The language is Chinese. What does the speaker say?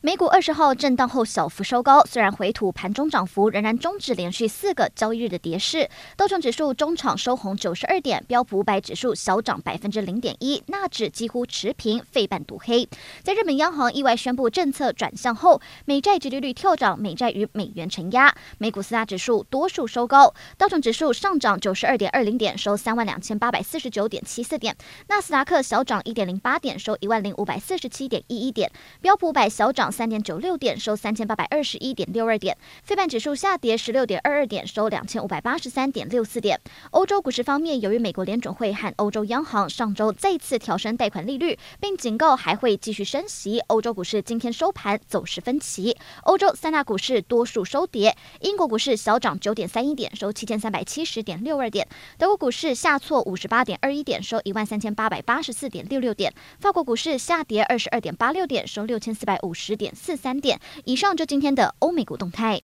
美股二十号震荡后小幅收高，虽然回吐，盘中涨幅仍然终止连续四个交易日的跌势。道琼指数中场收红九十二点，标普五百指数小涨百分之零点一，纳指几乎持平，费半独黑。在日本央行意外宣布政策转向后，美债殖利率跳涨，美债与美元承压，美股四大指数多数收高。道琼指数上涨九十二点二零点，收三万两千八百四十九点七四点；纳斯达克小涨一点零八点，收一万零五百四十七点一一点；标普五百小涨。三点九六点，收三千八百二十一点六二点。非半指数下跌十六点二二点，收两千五百八十三点六四点。欧洲股市方面，由于美国联准会和欧洲央行上周再次调升贷款利率，并警告还会继续升息，欧洲股市今天收盘走势分歧。欧洲三大股市多数收跌，英国股市小涨九点三一点，收七千三百七十点六二点。德国股市下挫五十八点二一点，收一万三千八百八十四点六六点。法国股市下跌二十二点八六点，收六千四百五十点四三点。以上就今天的欧美股动态。